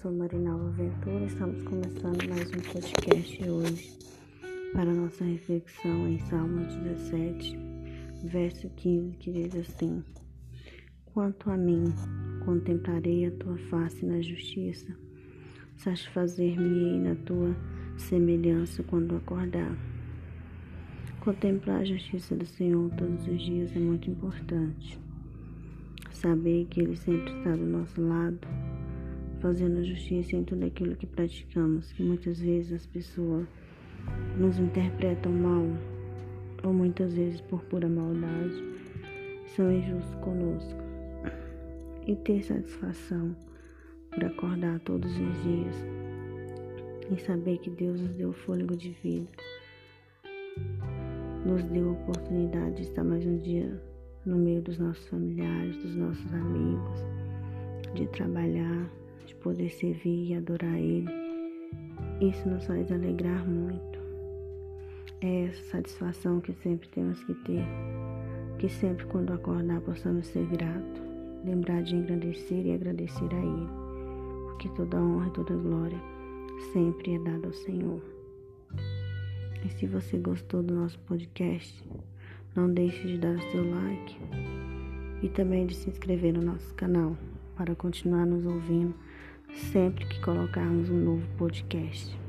sou Marinalva Ventura, estamos começando mais um podcast hoje para nossa reflexão em Salmos 17, verso 15, que diz assim: Quanto a mim, contemplarei a tua face na justiça, satisfazer-me-ei na tua semelhança quando acordar. Contemplar a justiça do Senhor todos os dias é muito importante. Saber que Ele sempre está do nosso lado fazendo justiça em tudo aquilo que praticamos, que muitas vezes as pessoas nos interpretam mal, ou muitas vezes por pura maldade, são injustos conosco. E ter satisfação por acordar todos os dias e saber que Deus nos deu fôlego de vida, nos deu a oportunidade de estar mais um dia no meio dos nossos familiares, dos nossos amigos, de trabalhar, de poder servir e adorar Ele. Isso nos faz alegrar muito. É essa satisfação que sempre temos que ter, que sempre quando acordar possamos ser gratos, lembrar de engrandecer e agradecer a Ele, porque toda honra e toda glória sempre é dada ao Senhor. E se você gostou do nosso podcast, não deixe de dar o seu like e também de se inscrever no nosso canal para continuar nos ouvindo sempre que colocarmos um novo podcast.